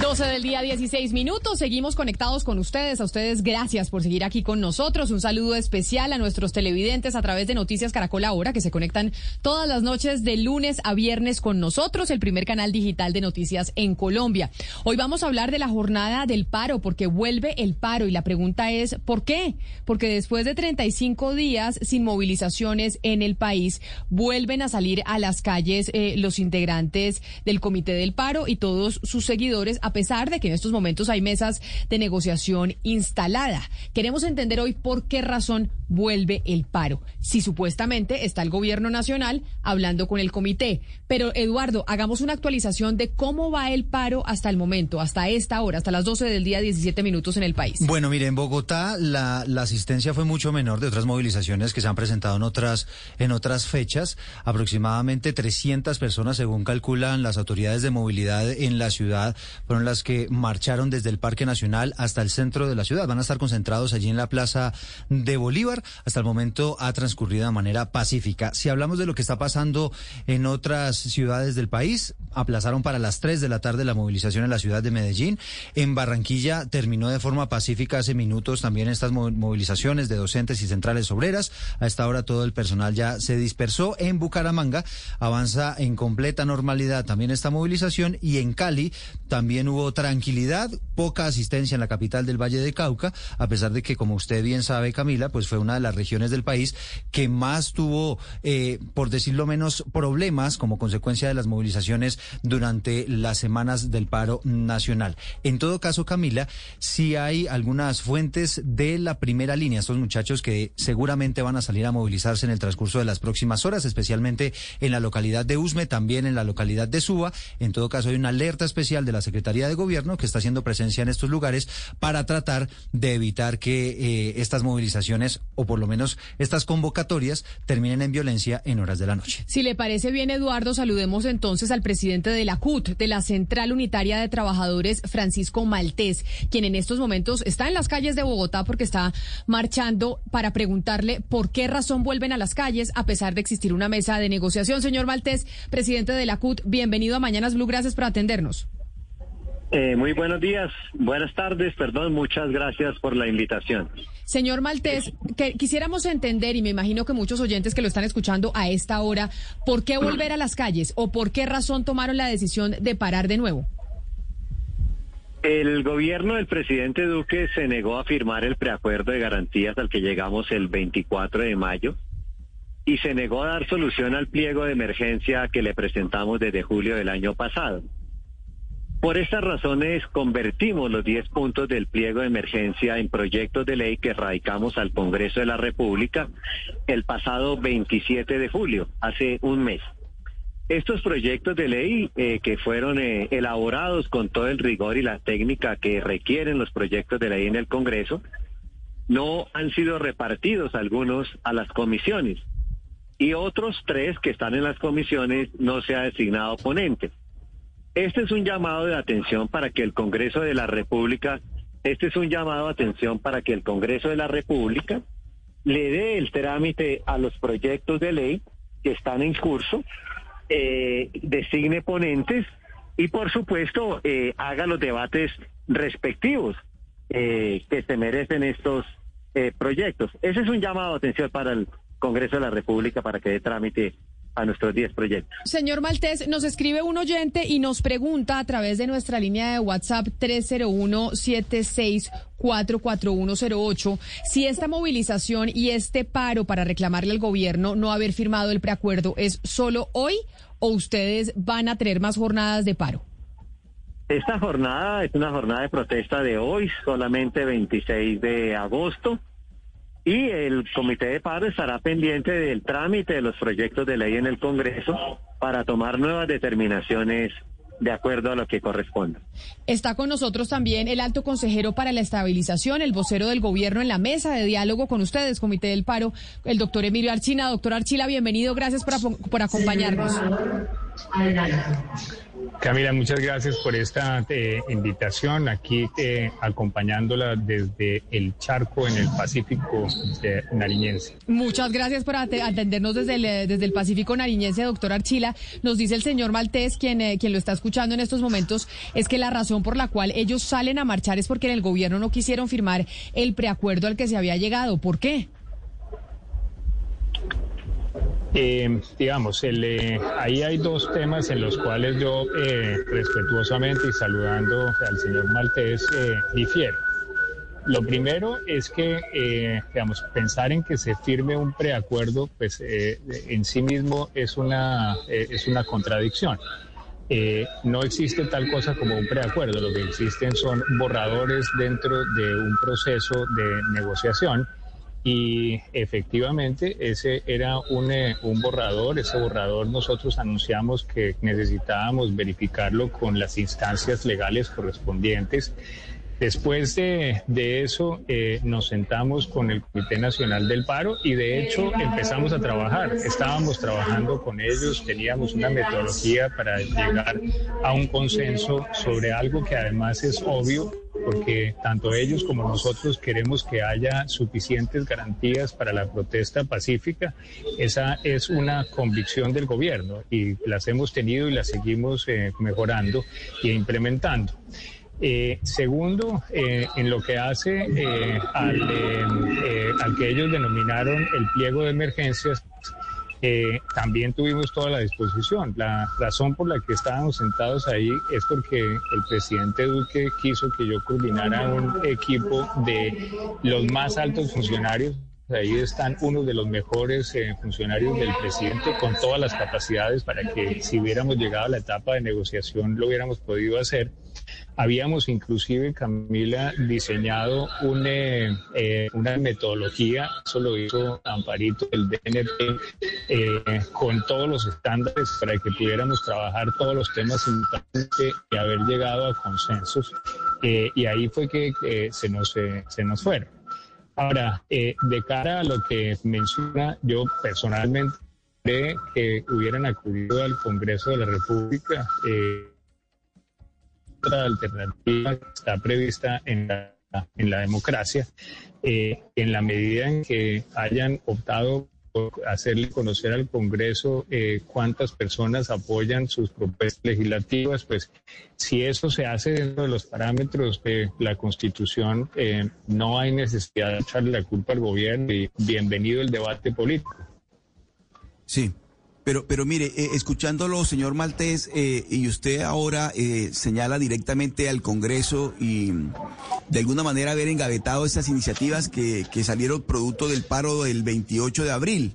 12 del día, 16 minutos. Seguimos conectados con ustedes. A ustedes, gracias por seguir aquí con nosotros. Un saludo especial a nuestros televidentes a través de Noticias Caracol Ahora, que se conectan todas las noches de lunes a viernes con nosotros, el primer canal digital de noticias en Colombia. Hoy vamos a hablar de la jornada del paro, porque vuelve el paro. Y la pregunta es, ¿por qué? Porque después de 35 días sin movilizaciones en el país, vuelven a salir a las calles eh, los integrantes del Comité del Paro y todos sus seguidores pesar de que en estos momentos hay mesas de negociación instalada. Queremos entender hoy por qué razón vuelve el paro. Si supuestamente está el gobierno nacional hablando con el comité. Pero Eduardo, hagamos una actualización de cómo va el paro hasta el momento, hasta esta hora, hasta las 12 del día, 17 minutos en el país. Bueno, mire, en Bogotá la, asistencia fue mucho menor de otras movilizaciones que se han presentado en otras, otras fechas. Aproximadamente 300 personas, según calculan las autoridades de movilidad en la ciudad, fueron las que marcharon desde el Parque Nacional hasta el centro de la ciudad. Van a estar concentrados allí en la Plaza de Bolívar. Hasta el momento ha transcurrido de manera pacífica. Si hablamos de lo que está pasando en otras ciudades del país, aplazaron para las 3 de la tarde la movilización en la ciudad de Medellín. En Barranquilla terminó de forma pacífica hace minutos también estas movilizaciones de docentes y centrales obreras. A esta hora todo el personal ya se dispersó. En Bucaramanga avanza en completa normalidad también esta movilización y en Cali también hubo tranquilidad, poca asistencia en la capital del Valle de Cauca, a pesar de que, como usted bien sabe, Camila, pues fue una de las regiones del país que más tuvo, eh, por decirlo menos, problemas como consecuencia de las movilizaciones durante las semanas del paro nacional. En todo caso, Camila, sí hay algunas fuentes de la primera línea, estos muchachos que seguramente van a salir a movilizarse en el transcurso de las próximas horas, especialmente en la localidad de Usme, también en la localidad de Suba. En todo caso, hay una alerta especial de la Secretaría de Gobierno que está haciendo presencia en estos lugares para tratar de evitar que eh, estas movilizaciones o por lo menos estas convocatorias terminen en violencia en horas de la noche. Si le parece bien, Eduardo, saludemos entonces al presidente de la CUT, de la Central Unitaria de Trabajadores, Francisco Maltés, quien en estos momentos está en las calles de Bogotá porque está marchando para preguntarle por qué razón vuelven a las calles a pesar de existir una mesa de negociación. Señor Maltés, presidente de la CUT, bienvenido a Mañanas Blue, gracias por atendernos. Eh, muy buenos días, buenas tardes, perdón, muchas gracias por la invitación. Señor Maltés, que quisiéramos entender, y me imagino que muchos oyentes que lo están escuchando a esta hora, ¿por qué volver a las calles o por qué razón tomaron la decisión de parar de nuevo? El gobierno del presidente Duque se negó a firmar el preacuerdo de garantías al que llegamos el 24 de mayo y se negó a dar solución al pliego de emergencia que le presentamos desde julio del año pasado. Por estas razones convertimos los 10 puntos del pliego de emergencia en proyectos de ley que radicamos al Congreso de la República el pasado 27 de julio, hace un mes. Estos proyectos de ley eh, que fueron eh, elaborados con todo el rigor y la técnica que requieren los proyectos de ley en el Congreso, no han sido repartidos algunos a las comisiones y otros tres que están en las comisiones no se ha designado ponente. Este es un llamado de atención para que el Congreso de la República, este es un llamado de atención para que el Congreso de la República le dé el trámite a los proyectos de ley que están en curso, eh, designe ponentes y por supuesto eh, haga los debates respectivos eh, que se merecen estos proyectos. Ese es un llamado de atención para el Congreso de la República para que dé trámite a nuestros 10 proyectos. Señor Maltés, nos escribe un oyente y nos pregunta a través de nuestra línea de WhatsApp 301-76-44108 si esta movilización y este paro para reclamarle al gobierno no haber firmado el preacuerdo es solo hoy o ustedes van a tener más jornadas de paro. Esta jornada es una jornada de protesta de hoy, solamente 26 de agosto y el comité de paro estará pendiente del trámite de los proyectos de ley en el Congreso para tomar nuevas determinaciones de acuerdo a lo que corresponda. Está con nosotros también el alto consejero para la estabilización, el vocero del gobierno en la mesa de diálogo con ustedes, Comité del Paro, el doctor Emilio Archina. Doctor Archila, bienvenido, gracias por, por acompañarnos. Camila, muchas gracias por esta eh, invitación aquí eh, acompañándola desde el charco en el Pacífico nariñense. Muchas gracias por atendernos desde el, eh, desde el Pacífico nariñense, doctor Archila. Nos dice el señor Maltés, quien, quien lo está escuchando en estos momentos, es que la razón por la cual ellos salen a marchar es porque en el gobierno no quisieron firmar el preacuerdo al que se había llegado. ¿Por qué? Eh, digamos, eh, ahí hay dos temas en los cuales yo eh, respetuosamente y saludando al señor Maltés eh, difiero. Lo primero es que, digamos, pensar en que se firme un preacuerdo, pues en sí mismo es una, es una contradicción. no existe tal cosa como un preacuerdo, lo que existen son borradores dentro de un proceso de negociación y efectivamente ese era un, eh, un, borrador, ese borrador nosotros anunciamos que necesitábamos verificarlo con las instancias legales correspondientes. Después de, eso eh, nos sentamos con el Comité Nacional del Paro y de hecho empezamos a trabajar. Estábamos trabajando con ellos, teníamos una metodología para llegar a un consenso sobre algo que además es obvio porque tanto ellos como nosotros queremos que haya suficientes garantías para la protesta pacífica. Esa es una convicción del gobierno y las hemos tenido y las seguimos eh, mejorando e implementando. Eh, segundo, eh, en lo que hace al, al que ellos denominaron el pliego de emergencias, eh, también tuvimos toda la disposición. La razón por la que estábamos sentados ahí es porque el presidente Duque quiso que yo coordinara un equipo de los más altos funcionarios. Ahí están unos de los mejores eh, funcionarios del presidente con todas las capacidades para que si hubiéramos llegado a la etapa de negociación lo hubiéramos podido hacer. Habíamos inclusive, Camila, diseñado eh, eh, una metodología, eso lo hizo Amparito, el DNP, eh, con todos los estándares para que pudiéramos trabajar todos los temas importantes y haber llegado a consensos. y ahí fue que se, nos, se nos fueron. Ahora, de cara a lo que menciona, yo personalmente que hubieran acudido al Congreso de la República otra alternativa que está prevista en la, en la democracia, eh, en la medida en que hayan optado por hacerle conocer al Congreso eh, cuántas personas apoyan sus propuestas legislativas, pues si eso se hace dentro de los parámetros de la Constitución, eh, no hay necesidad de echarle la culpa al gobierno y bienvenido el debate político. Sí, pero, pero mire, eh, escuchándolo, señor Maltés, eh, y usted ahora eh, señala directamente al Congreso y de alguna manera haber engavetado esas iniciativas que, que salieron producto del paro del 28 de abril.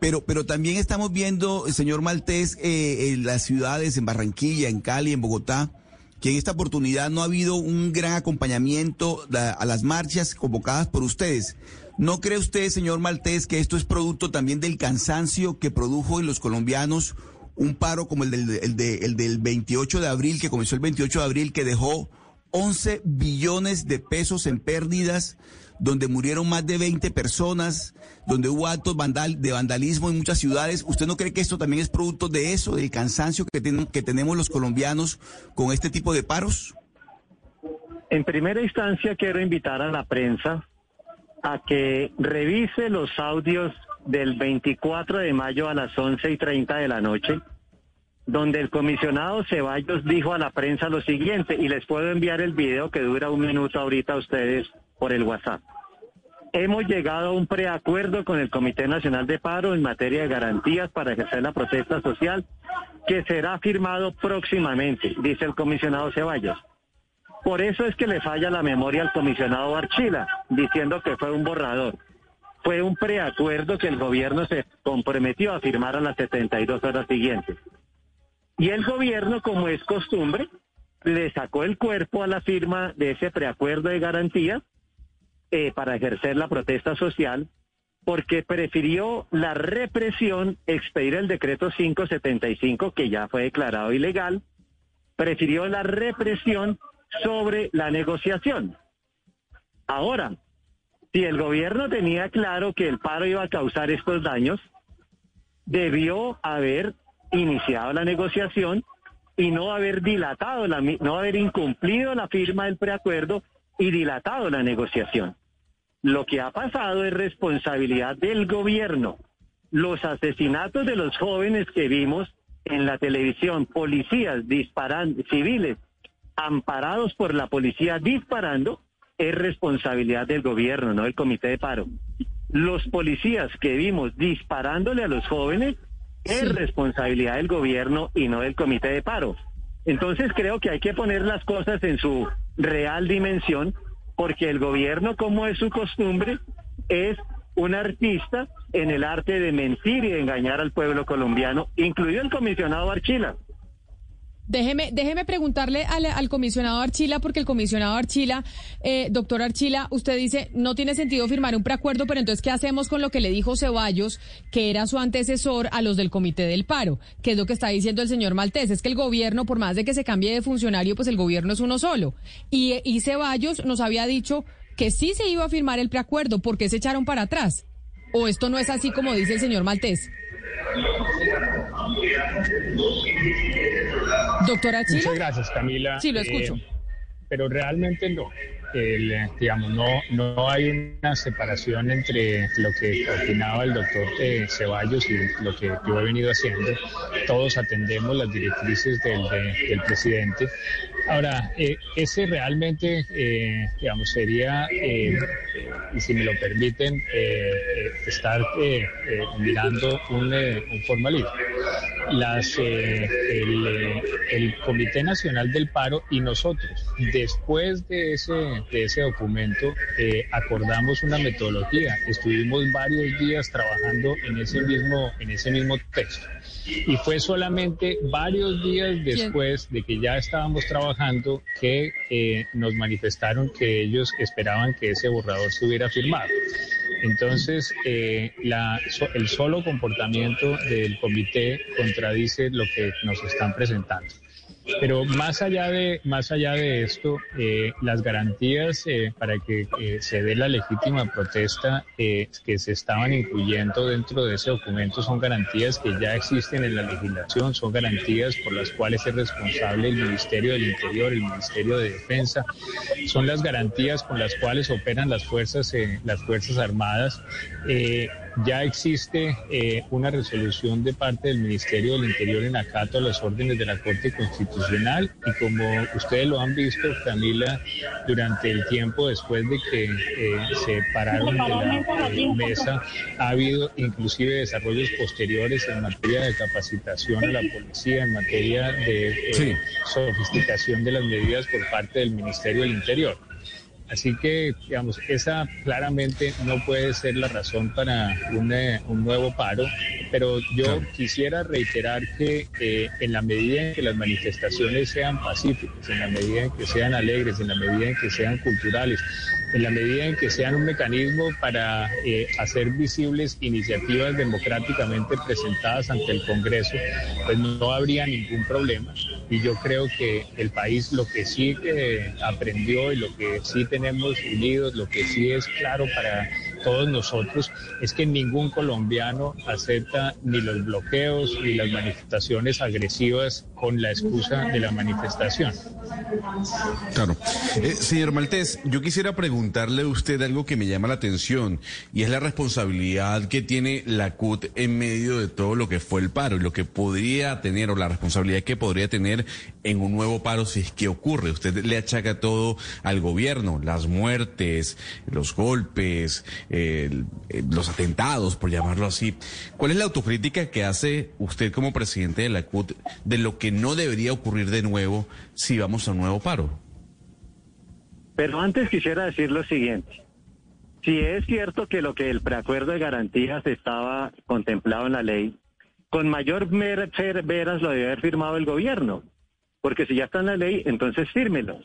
Pero, pero también estamos viendo, señor Maltés, en las ciudades, en Barranquilla, en Cali, en Bogotá, que en esta oportunidad no ha habido un gran acompañamiento a las marchas convocadas por ustedes. ¿No cree usted, señor Maltés, que esto es producto también del cansancio que produjo en los colombianos un paro como el del, del 28 de abril, que comenzó el 28 de abril, que dejó 11 billones de pesos en pérdidas, donde murieron más de 20 personas, donde hubo actos de vandalismo en muchas ciudades. ¿Usted no cree que esto también es producto de eso, del cansancio que, que tenemos los colombianos con este tipo de paros? En primera instancia, quiero invitar a la prensa a que revise los audios del 24 de mayo a las 11 y 30 de la noche, donde el comisionado Ceballos dijo a la prensa lo siguiente, y les puedo enviar el video que dura un minuto ahorita a ustedes por el WhatsApp. Hemos llegado a un preacuerdo con el Comité Nacional de Paro en materia de garantías para ejercer la protesta social, que será firmado próximamente, dice el comisionado Ceballos. Por eso es que le falla la memoria al comisionado Archila, diciendo que fue un borrador. Fue un preacuerdo que el gobierno se comprometió a firmar a las 72 horas siguientes. Y el gobierno, como es costumbre, le sacó el cuerpo a la firma de ese preacuerdo de garantía eh, para ejercer la protesta social, porque prefirió la represión, expedir el decreto 575, que ya fue declarado ilegal, prefirió la represión sobre la negociación. Ahora, si el gobierno tenía claro que el paro iba a causar estos daños, debió haber iniciado la negociación y no haber dilatado, la, no haber incumplido la firma del preacuerdo y dilatado la negociación. Lo que ha pasado es responsabilidad del gobierno. Los asesinatos de los jóvenes que vimos en la televisión, policías disparando, civiles amparados por la policía disparando, es responsabilidad del gobierno, no del comité de paro. Los policías que vimos disparándole a los jóvenes es responsabilidad del gobierno y no del comité de paro. Entonces creo que hay que poner las cosas en su real dimensión, porque el gobierno, como es su costumbre, es un artista en el arte de mentir y de engañar al pueblo colombiano, incluido el comisionado Archila. Déjeme, déjeme preguntarle al, comisionado Archila, porque el comisionado Archila, eh, doctor Archila, usted dice, no tiene sentido firmar un preacuerdo, pero entonces, ¿qué hacemos con lo que le dijo Ceballos, que era su antecesor a los del Comité del Paro? ¿Qué es lo que está diciendo el señor Maltés? Es que el gobierno, por más de que se cambie de funcionario, pues el gobierno es uno solo. Y, y Ceballos nos había dicho que sí se iba a firmar el preacuerdo, ¿por qué se echaron para atrás? ¿O esto no es así como dice el señor Maltés? Doctora Chile. Muchas gracias, Camila. Sí, lo escucho. Eh, pero realmente no. El, digamos, no, no hay una separación entre lo que opinaba el doctor eh, Ceballos y lo que yo he venido haciendo. Todos atendemos las directrices del, del presidente. Ahora, eh, ese realmente, digamos, sería, y si me lo permiten, estar mirando un, un formalismo las, eh, eh, el, Comité Nacional del Paro y nosotros, después de ese, de ese documento, eh, acordamos una metodología. Estuvimos varios días trabajando en ese mismo, en ese mismo texto. Y fue solamente varios días después de que ya estábamos trabajando que nos manifestaron que ellos esperaban que ese borrador se hubiera firmado. Entonces, eh, el solo comportamiento del comité contradice lo que nos están presentando. Pero más allá de, más allá de esto, eh, las garantías eh, para que eh, se dé la legítima protesta que se estaban incluyendo dentro de ese documento son garantías que ya existen en la legislación, son garantías por las cuales es responsable el Ministerio del Interior, el Ministerio de Defensa, son las garantías con las cuales operan las fuerzas, las fuerzas armadas ya existe eh, una resolución de parte del Ministerio del Interior en acato a las órdenes de la Corte Constitucional y como ustedes lo han visto, Camila, durante el tiempo después de que eh, se pararon de la eh, mesa, ha habido inclusive desarrollos posteriores en materia de capacitación a la policía, en materia de sofisticación de las medidas por parte del Ministerio del Interior. Así que, digamos, esa claramente no puede ser la razón para un, eh, nuevo paro, pero yo quisiera reiterar que eh, en la medida en que las manifestaciones sean pacíficas, en la medida en que sean alegres, en la medida en que sean culturales, en la medida en que sean un mecanismo para eh, hacer visibles iniciativas democráticamente presentadas ante el Congreso, pues no habría ningún problema. Y yo creo que el país lo que sí aprendió y lo que sí tenemos unidos, lo que sí es claro para todos nosotros es que ningún colombiano acepta ni los bloqueos ni las manifestaciones agresivas con la excusa de la manifestación. Claro. Eh, señor Maltés, yo quisiera preguntarle a usted algo que me llama la atención y es la responsabilidad que tiene la CUT en medio de todo lo que fue el paro y lo que podría tener o la responsabilidad que podría tener en un nuevo paro si es que ocurre. Usted le achaca todo al gobierno, las muertes, los golpes, los atentados, por llamarlo así. ¿Cuál es la autocrítica que hace usted como presidente de la CUT de lo que no debería ocurrir de nuevo si vamos a un nuevo paro? Pero antes quisiera decir lo siguiente. Si es cierto que lo que el preacuerdo de garantías estaba contemplado en la ley, con mayor veras lo debe haber firmado el gobierno, porque si ya está en la ley, entonces fírmelo.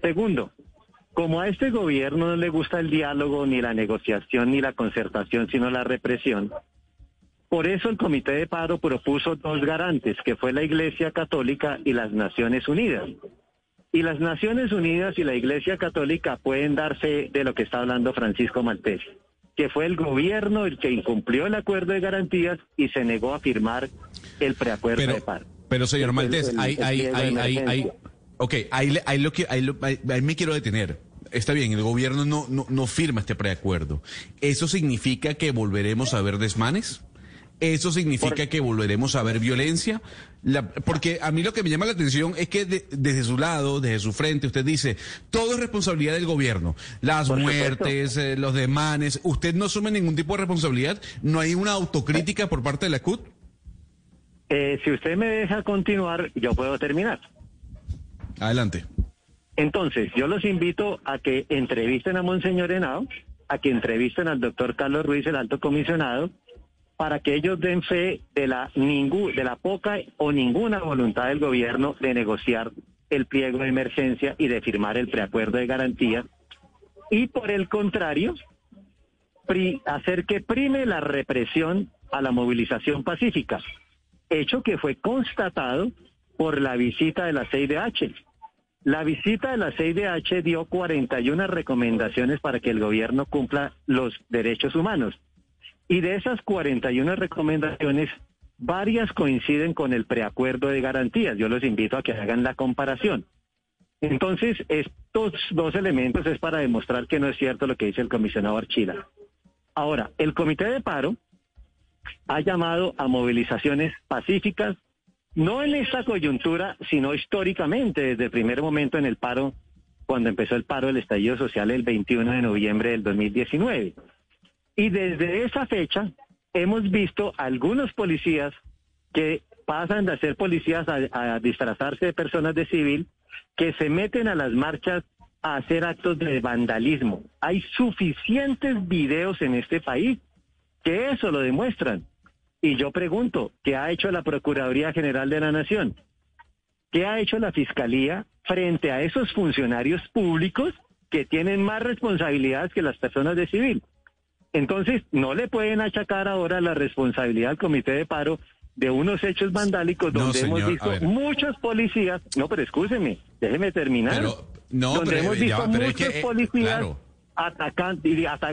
Segundo, como a este gobierno no le gusta el diálogo, ni la negociación, ni la concertación, sino la represión, Por eso el Comité de Paro propuso dos garantes, que fue la Iglesia Católica y las Naciones Unidas. Y las Naciones Unidas y la Iglesia Católica pueden darse de lo que está hablando Francisco Maltés, que fue el gobierno el que incumplió el acuerdo de garantías y se negó a firmar el preacuerdo de paro. Pero señor Maltés, ahí, ahí, ahí, ahí, ok, ahí, ahí, lo que, ahí, lo, ahí me quiero detener está bien, el gobierno no, no, no, firma este preacuerdo. ¿Eso significa que volveremos a ver desmanes? ¿Eso significa que volveremos a ver violencia? porque a mí lo que me llama la atención es que desde su lado, desde su frente, usted dice, todo es responsabilidad del gobierno. Las muertes, eh, los demanes, ¿usted no asume ningún tipo de responsabilidad? ¿No hay una autocrítica por parte de la CUT? Eh, si usted me deja continuar, yo puedo terminar. Adelante. Entonces, yo los invito a que entrevisten a Monseñor Henao, a que entrevisten al doctor Carlos Ruiz, el alto comisionado, para que ellos den fe de la, de la poca o ninguna voluntad del gobierno de negociar el pliego de emergencia y de firmar el preacuerdo de garantía. Y por el contrario, hacer que prime la represión a la movilización pacífica, hecho que fue constatado por la visita de la CIDH. La visita de la CIDH dio 41 recomendaciones para que el gobierno cumpla los derechos humanos. Y de esas 41 recomendaciones, varias coinciden con el preacuerdo de garantías. Yo los invito a que hagan la comparación. Entonces, estos dos elementos es para demostrar que no es cierto lo que dice el comisionado Archila. Ahora, el comité de paro ha llamado a movilizaciones pacíficas, no en esta coyuntura, sino históricamente, desde el primer momento en el paro, cuando empezó el paro del estallido social el 21 de noviembre del 2019. Y desde esa fecha hemos visto algunos policías que pasan de ser policías a, disfrazarse de personas de civil, que se meten a las marchas a hacer actos de vandalismo. Hay suficientes videos en este país que eso lo demuestran. Y yo pregunto, ¿qué ha hecho la Procuraduría General de la Nación? ¿Qué ha hecho la Fiscalía frente a esos funcionarios públicos que tienen más responsabilidades que las personas de civil? Entonces, no le pueden achacar ahora la responsabilidad al comité de paro de unos hechos vandálicos donde hemos visto muchos policías, no, pero escúcheme, déjeme terminar. no, donde hemos visto muchos eh, policías atacando,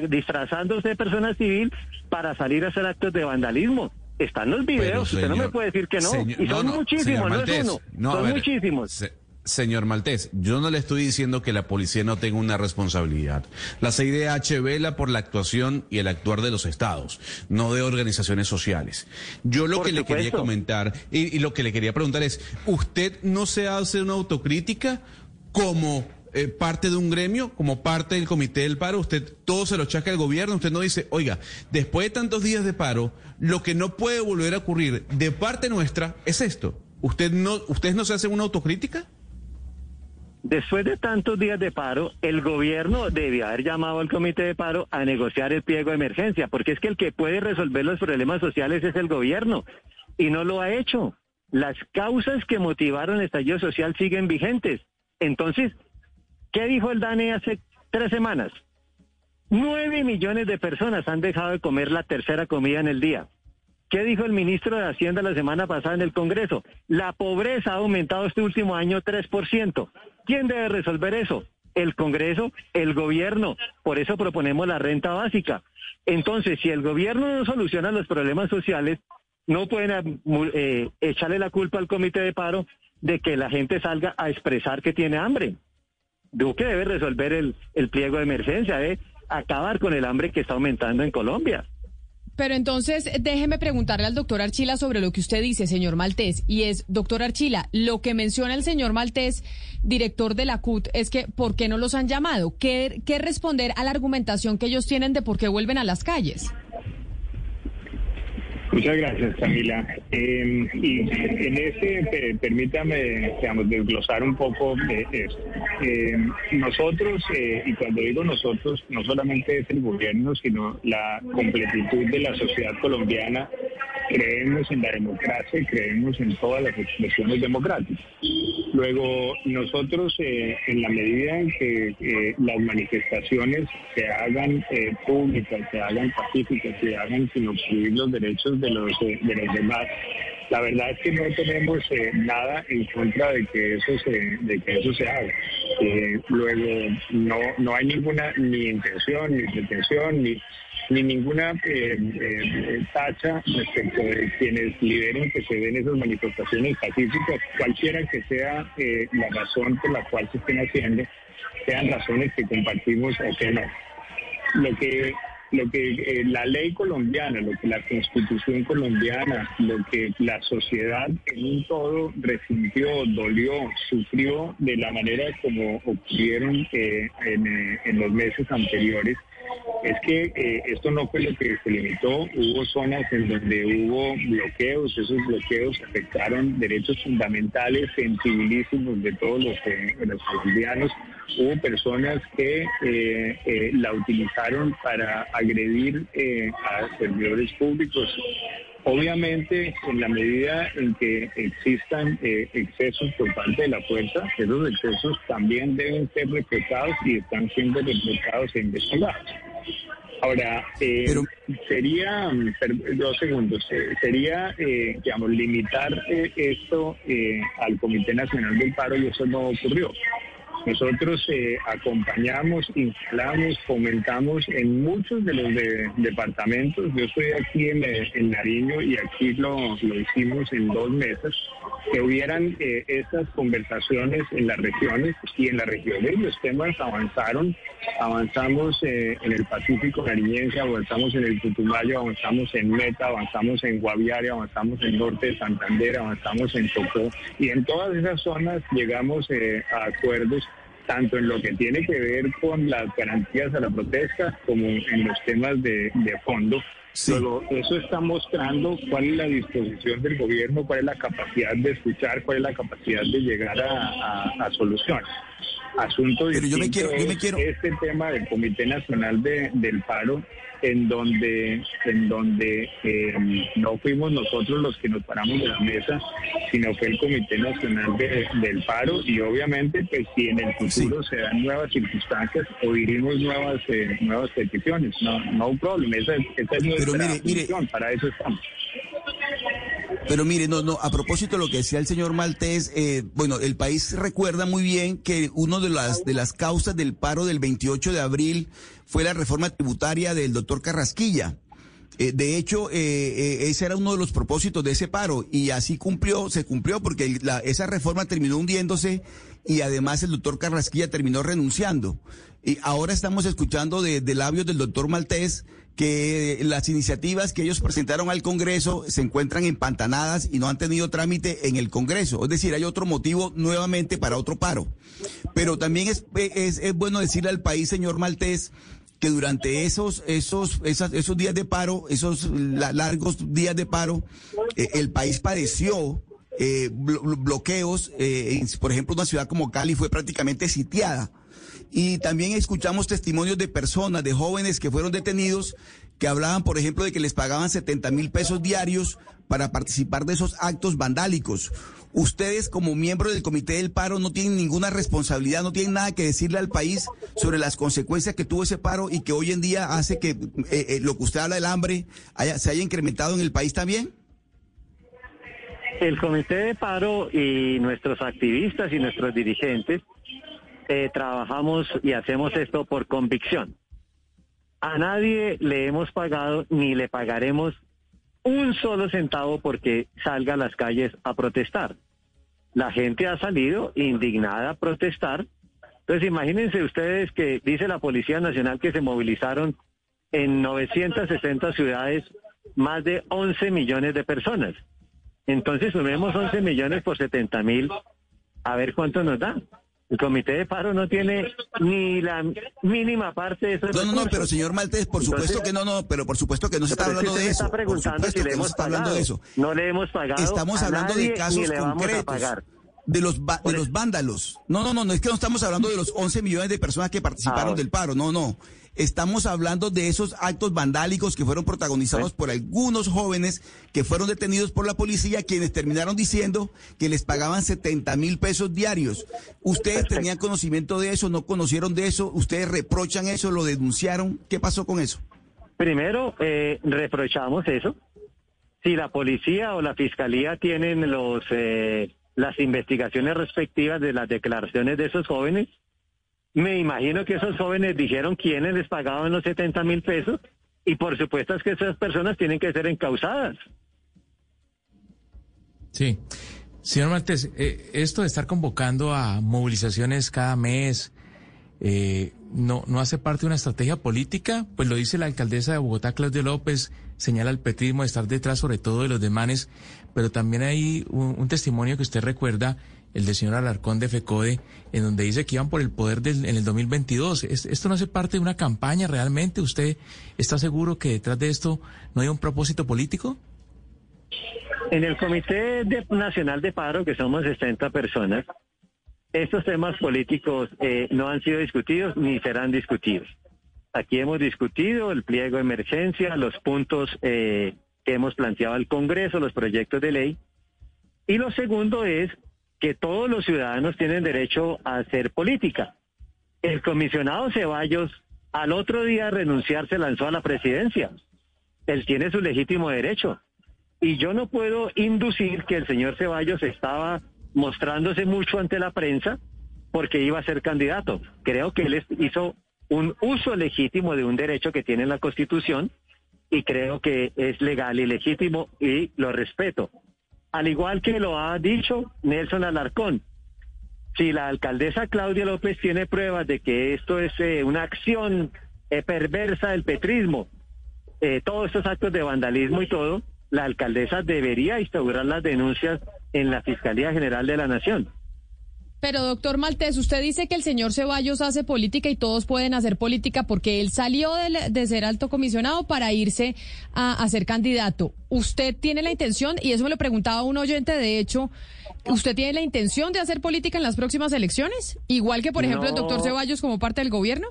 disfrazándose de personas civil para salir a hacer actos de vandalismo. Están los videos, usted no me puede decir que no. y son muchísimos, no es uno, son muchísimos. Señor Maltés, yo no le estoy diciendo que la policía no tenga una responsabilidad. La CIDH vela por la actuación y el actuar de los estados, no de organizaciones sociales. Yo lo que le quería comentar y, lo que le quería preguntar es, ¿usted no se hace una autocrítica como eh, parte de un gremio, como parte del comité del paro? Usted todo se lo chaca al gobierno, usted no dice, oiga, después de tantos días de paro, lo que no puede volver a ocurrir de parte nuestra es esto. ¿Usted no, ¿Ustedes no se hacen una autocrítica? Después de tantos días de paro, el gobierno debía haber llamado al comité de paro a negociar el pliego de emergencia, porque es que el que puede resolver los problemas sociales es el gobierno y no lo ha hecho. Las causas que motivaron el estallido social siguen vigentes. Entonces, ¿qué dijo el DANE hace tres semanas? Nueve millones de personas han dejado de comer la tercera comida en el día. ¿Qué dijo el ministro de Hacienda la semana pasada en el Congreso? La pobreza ha aumentado este último año 3%. ¿Quién debe resolver eso? El Congreso, el gobierno. Por eso proponemos la renta básica. Entonces, si el gobierno no soluciona los problemas sociales, no pueden eh, echarle la culpa al comité de paro de que la gente salga a expresar que tiene hambre. Duque debe resolver el, el pliego de emergencia, debe acabar con el hambre que está aumentando en Colombia. Pero entonces déjeme preguntarle al doctor Archila sobre lo que usted dice, señor Maltés. Y es, doctor Archila, lo que menciona el señor Maltés, director de la CUT, es que ¿por qué no los han llamado? ¿Qué, qué responder a la argumentación que ellos tienen de por qué vuelven a las calles? Muchas gracias, Camila. Em, y en ese, permítame, digamos, desglosar un poco de esto. Em, nosotros, eh, y cuando digo nosotros, no solamente es el gobierno, sino la completitud de la sociedad colombiana, creemos en la democracia y creemos en todas las expresiones democráticas. Luego, nosotros, eh, en la medida en que eh, las manifestaciones se hagan públicas, se hagan pacíficas, se hagan sin obstruir los derechos de los, de los demás, la verdad es que no tenemos nada en contra de que eso se, de que eso se haga. luego, no, no hay ninguna ni intención, ni pretensión, ni ni ninguna eh, eh, tacha respecto de quienes lideren que se den esas manifestaciones pacíficas, cualquiera que sea eh, la razón por la cual se estén haciendo, sean razones que compartimos o que no. Lo que lo que la ley colombiana, lo que la constitución colombiana, lo que la sociedad en un todo resintió, dolió, sufrió de la manera como ocurrieron en, en los meses anteriores, es que eh, esto no fue lo que se limitó, hubo zonas en donde hubo bloqueos, esos bloqueos afectaron derechos fundamentales, sensibilísimos de todos los, eh, colombianos, hubo personas que eh, la utilizaron para agredir a servidores públicos. Obviamente, en la medida en que existan excesos por parte de la fuerza, esos excesos también deben ser respetados y están siendo respetados e investigados. Ahora, eh, sería, dos segundos, eh, sería, eh, digamos, limitar esto al Comité Nacional del Paro y eso no ocurrió. Nosotros eh, acompañamos, instalamos, fomentamos en muchos de los departamentos. Yo estoy aquí en, en Nariño y aquí lo, hicimos en dos meses, que hubieran eh, estas conversaciones en las regiones y en las regiones los temas avanzaron. Avanzamos eh, en el Pacífico nariñense, avanzamos en el Putumayo, avanzamos en Meta, avanzamos en Guaviare, avanzamos en Norte de Santander, avanzamos en Tocó y en todas esas zonas llegamos a acuerdos tanto en lo que tiene que ver con las garantías a la protesta como en los temas de, fondo. Eso está mostrando cuál es la disposición del gobierno, cuál es la capacidad de escuchar, cuál es la capacidad de llegar a, soluciones. Asunto Pero yo me quiero, yo me quiero... este tema del Comité Nacional del Paro en donde, en donde eh, no fuimos nosotros los que nos paramos de la mesa, sino fue el Comité Nacional del Paro y obviamente pues si en el futuro se dan nuevas circunstancias oiremos nuevas eh, nuevas peticiones, no no un problema, esa, esa es nuestra Pero para eso estamos. Pero mire, no, no, a propósito de lo que decía el señor Maltés, eh, bueno, el país recuerda muy bien que una de las, de las causas del paro del 28 de abril fue la reforma tributaria del doctor Carrasquilla. Eh, de hecho, eh, eh, ese era uno de los propósitos de ese paro y así cumplió, se cumplió porque esa reforma terminó hundiéndose y además el doctor Carrasquilla terminó renunciando. Y ahora estamos escuchando de, de labios del doctor Maltés que las iniciativas que ellos presentaron al Congreso se encuentran empantanadas y no han tenido trámite en el Congreso. Es decir, hay otro motivo nuevamente para otro paro. Pero también es, es, es bueno decirle al país, señor Maltés, que durante esos, esos, esos días de paro, esos largos días de paro, eh, el país padeció eh, bloqueos. Eh, por ejemplo, una ciudad como Cali fue prácticamente sitiada. Y también escuchamos testimonios de personas, de jóvenes que fueron detenidos, que hablaban, por ejemplo, de que les pagaban 70 mil pesos diarios para participar de esos actos vandálicos. Ustedes como miembros del Comité del Paro no tienen ninguna responsabilidad, no tienen nada que decirle al país sobre las consecuencias que tuvo ese paro y que hoy en día hace que eh, eh, lo que usted habla del hambre se haya incrementado en el país también. El Comité de Paro y nuestros activistas y nuestros dirigentes eh, trabajamos y hacemos esto por convicción. A nadie le hemos pagado ni le pagaremos un solo centavo porque salga a las calles a protestar. La gente ha salido indignada a protestar. Entonces imagínense ustedes que dice la Policía Nacional que se movilizaron en 960 ciudades más de 11 millones de personas. Entonces sumemos 11 millones por 70 mil, a ver cuánto nos da. El comité de paro no tiene ni la mínima parte de eso. No, no, no, pero señor Maltés, por supuesto que no, no, pero por supuesto que no se está hablando de eso. Está preguntando si le hemos pagado. de eso. No le hemos pagado. Estamos hablando de casos concretos. De los, de los vándalos. No, no, no, no es que no estamos hablando de los 11 millones de personas que participaron del paro, no, no. Estamos hablando de esos actos vandálicos que fueron protagonizados por algunos jóvenes que fueron detenidos por la policía, quienes terminaron diciendo que les pagaban 70 mil pesos diarios. ¿Ustedes tenían conocimiento de eso? ¿No conocieron de eso? ¿Ustedes reprochan eso? ¿Lo denunciaron? ¿Qué pasó con eso? Primero, eh, reprochamos eso. Si la policía o la fiscalía tienen los eh, las investigaciones respectivas de las declaraciones de esos jóvenes, me imagino que esos jóvenes dijeron quiénes les pagaban los 70 mil pesos y por supuesto es que esas personas tienen que ser encausadas. Sí. Señor Martés, eh, esto de estar convocando a movilizaciones cada mes, eh, no, no hace parte de una estrategia política, pues lo dice la alcaldesa de Bogotá, Claudia López, señala el petrismo de estar detrás sobre todo de los demanes, pero también hay un, testimonio que usted recuerda, el del señor Alarcón de FECODE, en donde dice que iban por el poder del, en el 2022. ¿Esto no hace parte de una campaña realmente? ¿Usted está seguro que detrás de esto no hay un propósito político? En el Comité Nacional de Paro, que somos 60 personas, estos temas políticos eh, no han sido discutidos ni serán discutidos. Aquí hemos discutido el pliego de emergencia, los puntos eh, que hemos planteado al Congreso, los proyectos de ley. Y lo segundo es que todos los ciudadanos tienen derecho a hacer política. El comisionado Ceballos al otro día renunciar se lanzó a la presidencia. Él tiene su legítimo derecho. Y yo no puedo inducir que el señor Ceballos estaba mostrándose mucho ante la prensa porque iba a ser candidato. Creo que él hizo un uso legítimo de un derecho que tiene la Constitución y creo que es legal y legítimo y lo respeto. Al igual que lo ha dicho Nelson Alarcón, si la alcaldesa Claudia López tiene pruebas de que esto es eh, una acción eh, perversa del petrismo, eh, todos estos actos de vandalismo y todo, la alcaldesa debería instaurar las denuncias en la Fiscalía General de la Nación. Pero doctor Maltés, usted dice que el señor Ceballos hace política y todos pueden hacer política porque él salió de, ser alto comisionado para irse a, ser candidato. ¿Usted tiene la intención, y eso me lo preguntaba un oyente de hecho, ¿usted tiene la intención de hacer política en las próximas elecciones? Igual que, por ejemplo, el doctor Ceballos como parte del gobierno.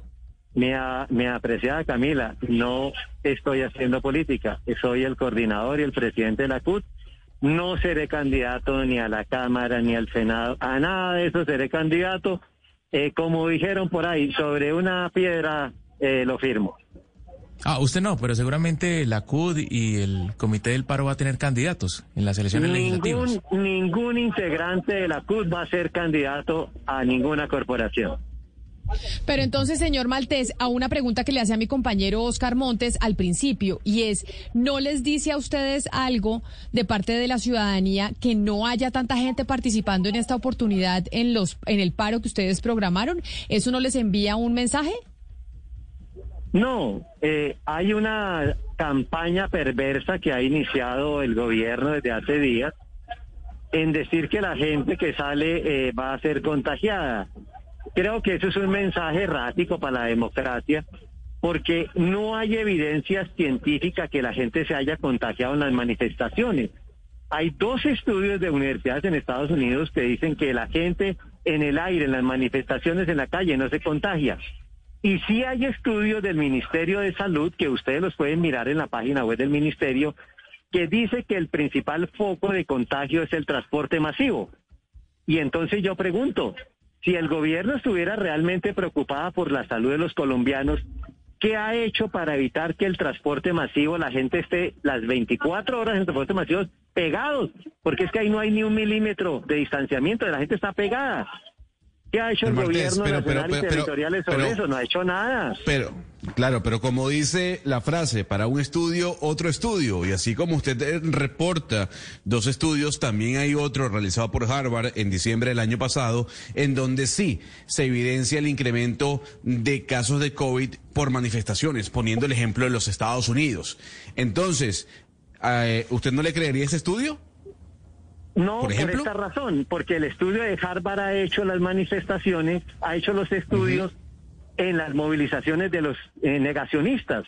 Mi, mi apreciada Camila, no estoy haciendo política, soy el coordinador y el presidente de la CUT no seré candidato ni a la Cámara ni al Senado, a nada de eso seré candidato. Eh, como dijeron por ahí, sobre una piedra eh, lo firmo. Ah, usted no, pero seguramente la CUD y el Comité del Paro va a tener candidatos en las elecciones legislativas. Ningún integrante de la CUD va a ser candidato a ninguna corporación. Pero entonces, señor Maltés, a una pregunta que le hace a mi compañero Oscar Montes al principio, y es, ¿no les dice a ustedes algo de parte de la ciudadanía que no haya tanta gente participando en esta oportunidad en, los, en el paro que ustedes programaron? ¿Eso no les envía un mensaje? No, eh, hay una campaña perversa que ha iniciado el gobierno desde hace días en decir que la gente que sale eh, va a ser contagiada. Creo que eso es un mensaje errático para la democracia, porque no hay evidencia científica que la gente se haya contagiado en las manifestaciones. Hay dos estudios de universidades en Estados Unidos que dicen que la gente en el aire, en las manifestaciones en la calle, no se contagia. Y sí hay estudios del Ministerio de Salud, que ustedes los pueden mirar en la página web del Ministerio, que dice que el principal foco de contagio es el transporte masivo. Y entonces yo pregunto, si el gobierno estuviera realmente preocupada por la salud de los colombianos, ¿qué ha hecho para evitar que el transporte masivo, la gente esté las 24 horas en el transporte masivo pegados? Porque es que ahí no hay ni un milímetro de distanciamiento, la gente está pegada. ¿Qué ha hecho el, gobierno nacional y territoriales sobre eso? No ha hecho nada. Pero, claro, pero como dice la frase, para un estudio, otro estudio. Y así como usted eh, reporta dos estudios, también hay otro realizado por Harvard en diciembre del año pasado, en donde sí se evidencia el incremento de casos de COVID por manifestaciones, poniendo el ejemplo de los Estados Unidos. Entonces, eh, ¿usted no le creería ese estudio? No, ¿Por, esta razón, porque el estudio de Harvard ha hecho las manifestaciones, ha hecho los estudios en las movilizaciones de los eh, negacionistas.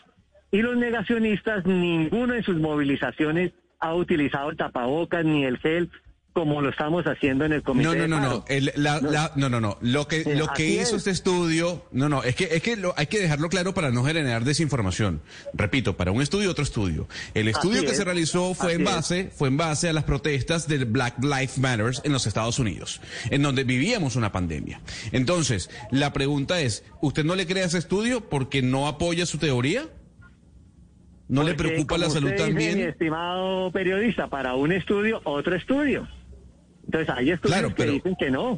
Y los negacionistas, ninguno en sus movilizaciones ha utilizado el tapabocas ni el gel como lo estamos haciendo en el comité. No, no, de no, paro. no, el- la- la- no, no, no. Lo que, Sí, lo que hizo es. este estudio, no, no, es que, es que lo- hay que dejarlo claro para no generar desinformación. Repito, para un estudio, otro estudio. El estudio Así que es. se realizó fue en es. base, fue en base a las protestas del Black Lives Matters en los Estados Unidos, en donde vivíamos una pandemia. Entonces, la pregunta es, ¿usted no le cree a ese estudio porque no apoya su teoría? ¿No le preocupa la salud usted dice, también? Mi estimado periodista, para un estudio, otro estudio. Entonces hay estudios Claro, pero- que dicen que no.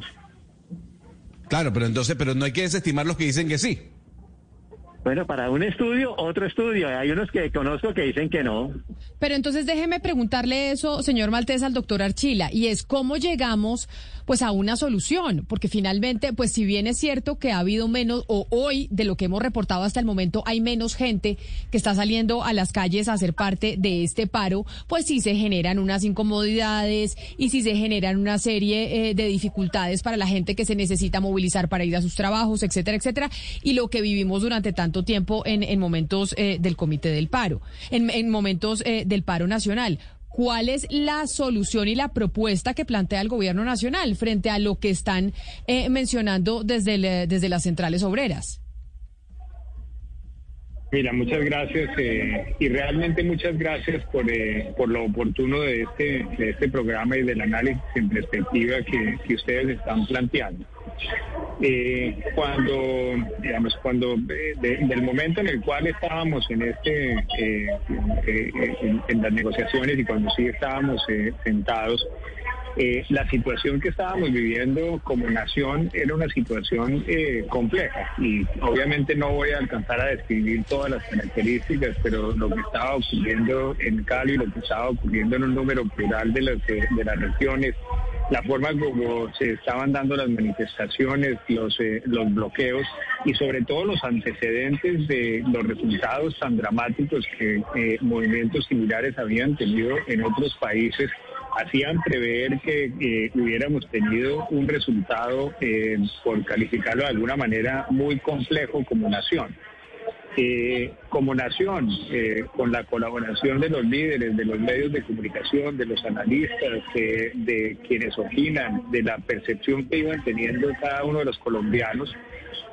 Claro, pero entonces, pero no hay que desestimar los que dicen que sí. Bueno, para un estudio, otro estudio. Hay unos que conozco que dicen que no. Pero entonces déjeme preguntarle eso, señor Maltés, al doctor Archila, y es cómo llegamos pues a una solución, porque finalmente, pues si bien es cierto que ha habido menos, o hoy de lo que hemos reportado hasta el momento, hay menos gente que está saliendo a las calles a ser parte de este paro, pues sí se generan unas incomodidades y sí se generan una serie eh, de dificultades para la gente que se necesita movilizar para ir a sus trabajos, etcétera, etcétera, y lo que vivimos durante tanto tiempo en, en momentos eh, del comité del paro, en, en momentos eh, del paro nacional. ¿Cuál es la solución y la propuesta que plantea el gobierno nacional frente a lo que están eh, mencionando desde, el, desde las centrales obreras? Mira, muchas gracias eh, y realmente muchas gracias por, eh, por lo oportuno de este, de este programa y del análisis en perspectiva que ustedes están planteando. Eh, cuando, digamos, cuando eh, de- del momento en el cual estábamos en este, eh, en, las negociaciones y cuando sí estábamos sentados, la situación que estábamos viviendo como nación era una situación eh, compleja. Y obviamente no voy a alcanzar a describir todas las características, pero lo que estaba ocurriendo en Cali, lo que estaba ocurriendo en un número plural de las, de las regiones, la forma como se estaban dando las manifestaciones, los, eh, los bloqueos y sobre todo los antecedentes de los resultados tan dramáticos que eh, movimientos similares habían tenido en otros países hacían prever que eh, hubiéramos tenido un resultado, eh, por calificarlo de alguna manera, muy complejo como nación. Eh, como nación, eh, con la colaboración de los líderes, de los medios de comunicación, de los analistas, de quienes opinan, de la percepción que iban teniendo cada uno de los colombianos,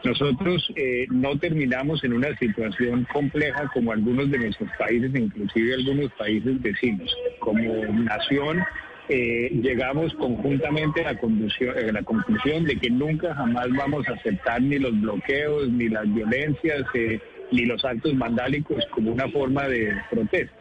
nosotros eh, no terminamos en una situación compleja como algunos de nuestros países, inclusive algunos países vecinos. Como nación, llegamos conjuntamente a la, a la conclusión de que nunca jamás vamos a aceptar ni los bloqueos, ni las violencias, ni los actos vandálicos como una forma de protesta.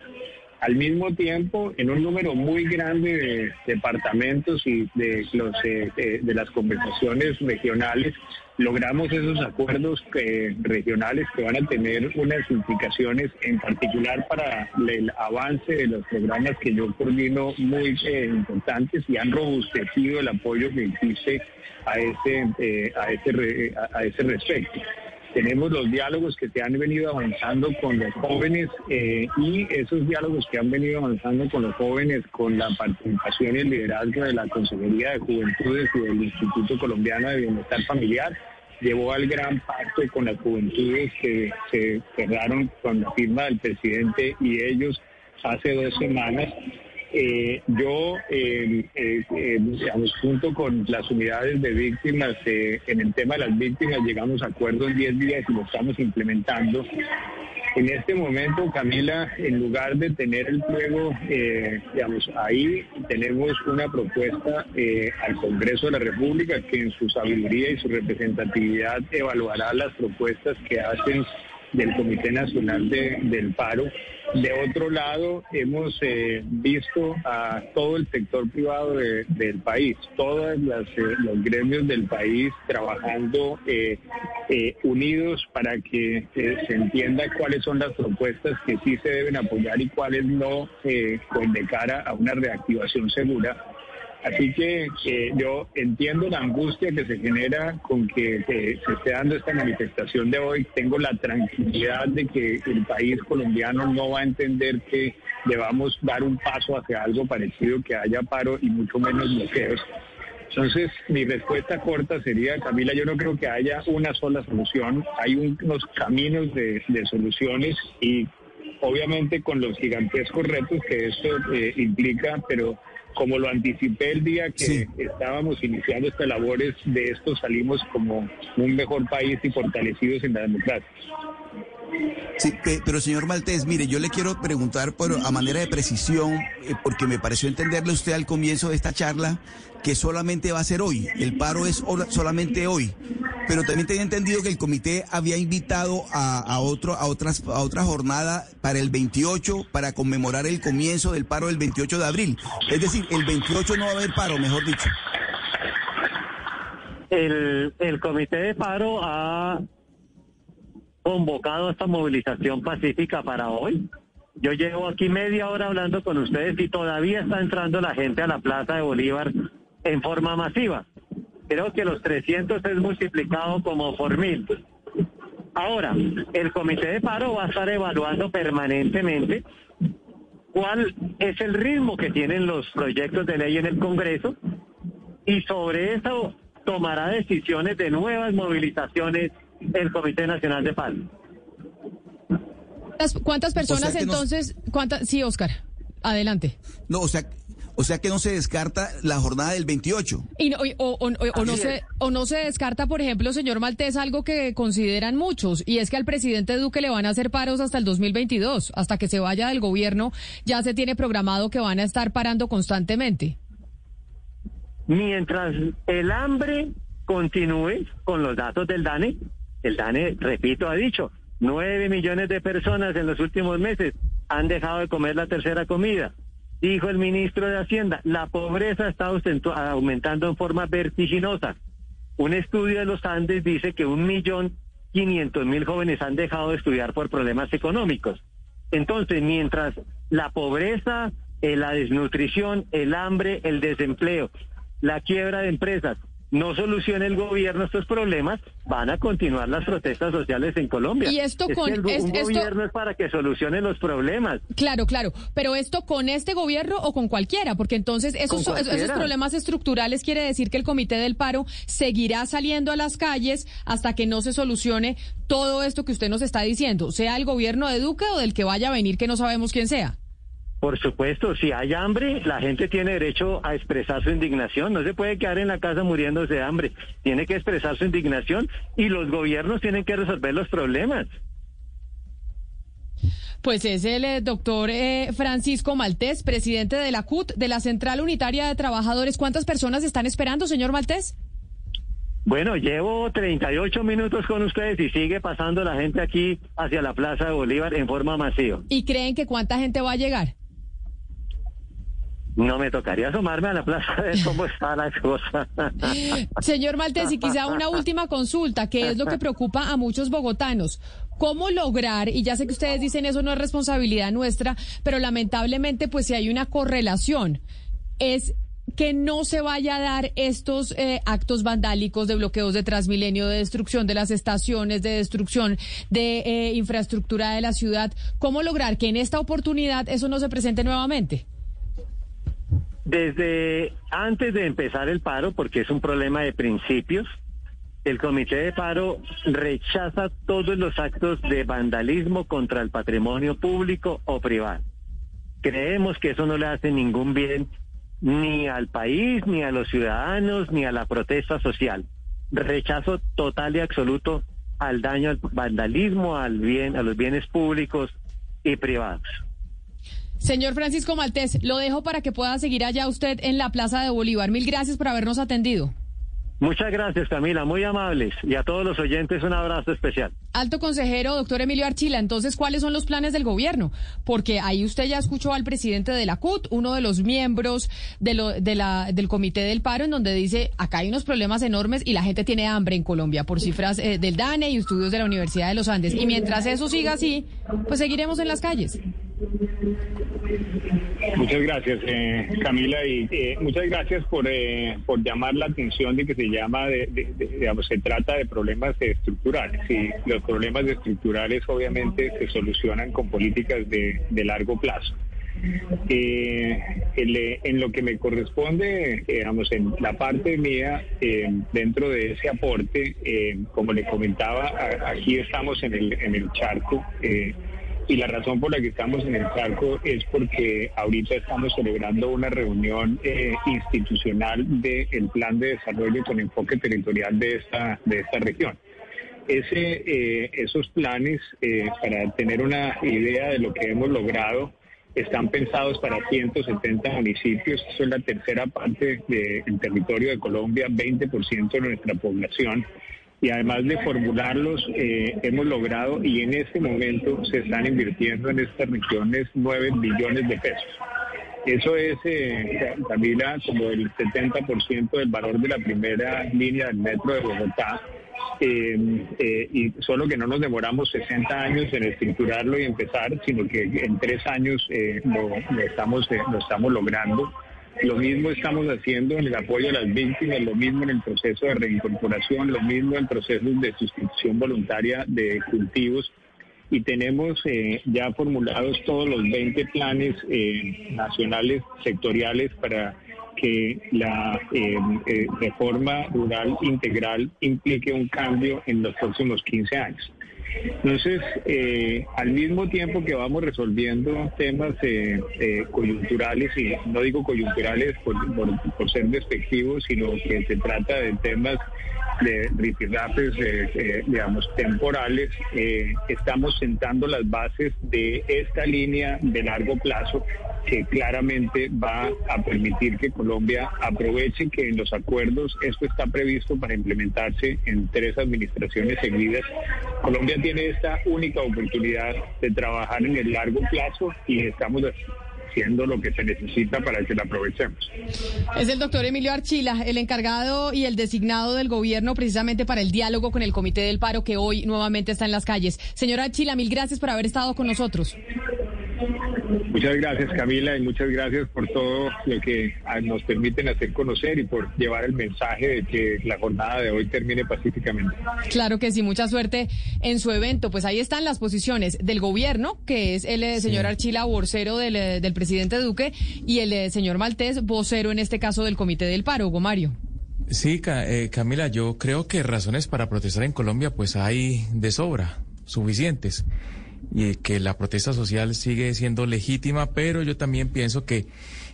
Al mismo tiempo, en un número muy grande de departamentos y de, los, eh, eh, de las conversaciones regionales, logramos esos acuerdos que- regionales que van a tener unas implicaciones en particular para el avance de los programas que yo coordino muy eh, importantes y han robustecido el apoyo que existe a ese, eh, a ese, a ese respecto tenemos los diálogos que se han venido avanzando con los jóvenes eh, y esos diálogos que han venido avanzando con los jóvenes con la participación y el liderazgo de la Consejería de Juventudes y del Instituto Colombiano de Bienestar Familiar llevó al gran pacto con las juventudes que se cerraron con la firma del presidente y ellos hace dos semanas eh, yo, eh, eh, digamos, junto con las unidades de víctimas, eh, en el tema de las víctimas llegamos a acuerdo en 10 días y lo estamos implementando. En este momento, Camila, en lugar de tener el pliego, eh, digamos, ahí tenemos una propuesta al Congreso de la República que en su sabiduría y su representatividad evaluará las propuestas que hacen del Comité Nacional de- del Paro. De otro lado, hemos eh, visto a todo el sector privado de- del país, todos los gremios del país trabajando eh, eh, unidos para que eh, se entienda cuáles son las propuestas que sí se deben apoyar y cuáles no, eh, con de cara a una reactivación segura. Así que eh, yo entiendo la angustia que se genera con que se esté dando esta manifestación de hoy. Tengo la tranquilidad de que el país colombiano no va a entender que debamos dar un paso hacia algo parecido, que haya paro y mucho menos bloqueos. Entonces, mi respuesta corta sería, Camila, yo no creo que haya una sola solución. Hay un- unos caminos de, de soluciones y obviamente con los gigantescos retos que esto eh, implica, pero como lo anticipé el día que estábamos iniciando estas labores, de esto salimos como un mejor país y fortalecidos en la democracia. Sí, pero señor Maltés, mire, yo le quiero preguntar por, a manera de precisión, eh, porque me pareció entenderle usted al comienzo de esta charla que solamente va a ser hoy, el paro es solamente hoy, pero también tenía entendido que el comité había invitado a, a, otro, a, otras, a otra jornada para el 28, para conmemorar el comienzo del paro del 28 de abril. Es decir, el 28 no va a haber paro, mejor dicho. El, el comité de paro ha convocado esta movilización pacífica para hoy. Yo llevo aquí media hora hablando con ustedes y todavía está entrando la gente a la Plaza de Bolívar en forma masiva. Creo que los 300 es multiplicado como por mil. Ahora, el comité de paro va a estar evaluando permanentemente cuál es el ritmo que tienen los proyectos de ley en el Congreso y sobre eso tomará decisiones de nuevas movilizaciones el Comité Nacional de Paz. ¿Cuántas personas entonces? ¿cuántas? Sí, Oscar, adelante. No, o sea, o sea que no se descarta la jornada del 28. Y o, no se, o no se descarta, por ejemplo, señor Maltés, algo que consideran muchos, y es que al presidente Duque le van a hacer paros hasta el 2022, hasta que se vaya del gobierno, ya se tiene programado que van a estar parando constantemente. Mientras el hambre continúe con los datos del DANE, el DANE, repito, ha dicho, nueve millones de personas en los últimos meses han dejado de comer la tercera comida. Dijo el ministro de Hacienda, la pobreza está aumentando en forma vertiginosa. Un estudio de los Andes dice que un millón quinientos mil jóvenes han dejado de estudiar por problemas económicos. Entonces, mientras la pobreza, eh, la desnutrición, el hambre, el desempleo, la quiebra de empresas no solucione el gobierno estos problemas, van a continuar las protestas sociales en Colombia. Y esto con el, un gobierno es para que solucione los problemas. Claro, claro, pero esto con este gobierno o con cualquiera, porque entonces esos, esos problemas estructurales quiere decir que el comité del paro seguirá saliendo a las calles hasta que no se solucione todo esto que usted nos está diciendo, sea el gobierno de Duque o del que vaya a venir que no sabemos quién sea. Por supuesto, si hay hambre, la gente tiene derecho a expresar su indignación. No se puede quedar en la casa muriéndose de hambre. Tiene que expresar su indignación y los gobiernos tienen que resolver los problemas. Pues es el eh, doctor eh, Francisco Maltés, presidente de la CUT, de la Central Unitaria de Trabajadores. ¿Cuántas personas están esperando, señor Maltés? Bueno, llevo 38 minutos con ustedes y sigue pasando la gente aquí hacia la Plaza de Bolívar en forma masiva. ¿Y creen que cuánta gente va a llegar? No me tocaría asomarme a la plaza de cómo está la cosa. Señor Maltés, y quizá una última consulta, que es lo que preocupa a muchos bogotanos. ¿Cómo lograr, y ya sé que ustedes dicen eso no es responsabilidad nuestra, pero lamentablemente pues si hay una correlación, es que no se vaya a dar estos eh, actos vandálicos de bloqueos de Transmilenio, de destrucción de las estaciones, de destrucción de eh, infraestructura de la ciudad. ¿Cómo lograr que en esta oportunidad eso no se presente nuevamente? Desde antes de empezar el paro, porque es un problema de principios, el comité de paro rechaza todos los actos de vandalismo contra el patrimonio público o privado. Creemos que eso no le hace ningún bien ni al país, ni a los ciudadanos, ni a la protesta social. Rechazo total y absoluto al daño al vandalismo, al bien, a los bienes públicos y privados. Señor Francisco Maltés, lo dejo para que pueda seguir allá usted en la Plaza de Bolívar. Mil gracias por habernos atendido. Muchas gracias, Camila, muy amables. Y a todos los oyentes un abrazo especial. Alto consejero, doctor Emilio Archila, entonces, ¿cuáles son los planes del gobierno? Porque ahí usted ya escuchó al presidente de la CUT, uno de los miembros de lo, de la, del Comité del Paro, en donde dice, acá hay unos problemas enormes y la gente tiene hambre en Colombia, por cifras eh, del DANE y estudios de la Universidad de los Andes. Y mientras eso siga así, pues seguiremos en las calles. Muchas gracias, eh, Camila, y eh, muchas gracias por, eh, por llamar la atención de que se llama, de, digamos, se trata de problemas estructurales. Y los problemas estructurales obviamente se solucionan con políticas de, de largo plazo. en lo que me corresponde, digamos, en la parte mía, dentro de ese aporte, como le comentaba, aquí estamos en el, en el charco Y la razón por la que estamos en el charco es porque ahorita estamos celebrando una reunión eh, institucional del plan de desarrollo con enfoque territorial de esta, de esta región. Ese, eh, esos planes, eh, para tener una idea de lo que hemos logrado, están pensados para 170 municipios. Eso es la tercera parte del territorio de Colombia, 20% de nuestra población y además de formularlos, eh, hemos logrado y en este momento se están invirtiendo en estas regiones 9 billones de pesos. Eso es, eh, Camila, como el 70% del valor de la primera línea del metro de Bogotá. Eh, eh, y solo que no nos demoramos 60 años en estructurarlo y empezar, sino que en tres años lo, estamos, lo estamos logrando. Lo mismo estamos haciendo en el apoyo a las víctimas, lo mismo en el proceso de reincorporación, lo mismo en procesos de sustitución voluntaria de cultivos. Y tenemos eh, ya formulados todos los 20 planes eh, nacionales sectoriales para que la eh, reforma rural integral implique un cambio en los próximos 15 años. Entonces, eh, al mismo tiempo que vamos resolviendo temas eh, eh, coyunturales, y no digo coyunturales por, por, ser despectivos, sino que se trata de temas de rifirrafes, digamos, temporales, estamos sentando las bases de esta línea de largo plazo que claramente va a permitir que Colombia aproveche que en los acuerdos esto está previsto para implementarse en tres administraciones seguidas. Colombia tiene esta única oportunidad de trabajar en el largo plazo y estamos lo que se necesita para que aprovechemos. Es el doctor Emilio Archila, el encargado y el designado del gobierno precisamente para el diálogo con el Comité del Paro que hoy nuevamente está en las calles. Señora Archila, mil gracias por haber estado con nosotros. Muchas gracias Camila y muchas gracias por todo lo que ah, nos permiten hacer conocer y por llevar el mensaje de que la jornada de hoy termine pacíficamente. Claro que sí, mucha suerte en su evento. Pues ahí están las posiciones del gobierno, que es el eh, señor Archila, vocero del, eh, del, presidente Duque, y el eh, señor Maltés, vocero en este caso del Comité del Paro, Hugo Mario. Sí, Camila, yo creo que razones para protestar en Colombia pues hay de sobra, suficientes y que la protesta social sigue siendo legítima, pero yo también pienso que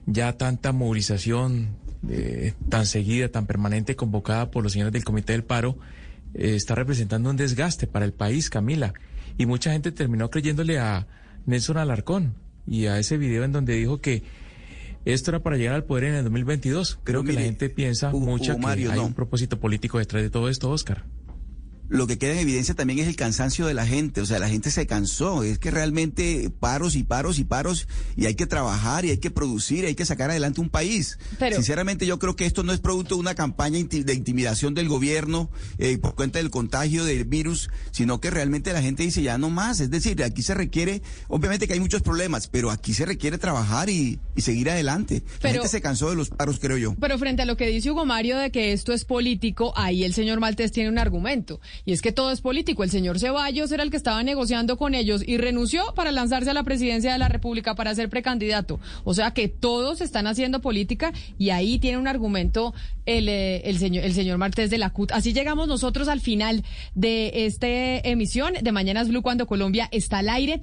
ya tanta movilización eh, tan seguida, tan permanente, convocada por los señores del Comité del Paro, eh, está representando un desgaste para el país, Camila. Y mucha gente terminó creyéndole a Nelson Alarcón y a ese video en donde dijo que esto era para llegar al poder en el 2022. Creo que la gente piensa mucho que hay un propósito político detrás de todo esto, Oscar lo que queda en evidencia también es el cansancio de la gente, o sea, la gente se cansó, es que realmente paros y paros y paros y hay que trabajar y hay que producir, y hay que sacar adelante un país. Sinceramente yo creo que esto no es producto de una campaña de intimidación del gobierno eh, por cuenta del contagio del virus, sino que realmente la gente dice ya no más, es decir, aquí se requiere, obviamente que hay muchos problemas, pero aquí se requiere trabajar y, seguir adelante. la gente se cansó de los paros, creo yo. Pero frente a lo que dice Hugo Mario de que esto es político, ahí el señor Maltés tiene un argumento. Y es que todo es político. El señor Ceballos era el que estaba negociando con ellos y renunció para lanzarse a la presidencia de la República para ser precandidato. O sea que todos están haciendo política y ahí tiene un argumento el, eh, señor, el señor de la CUT. Así llegamos nosotros al final de esta emisión de Mañanas Blue cuando Colombia está al aire.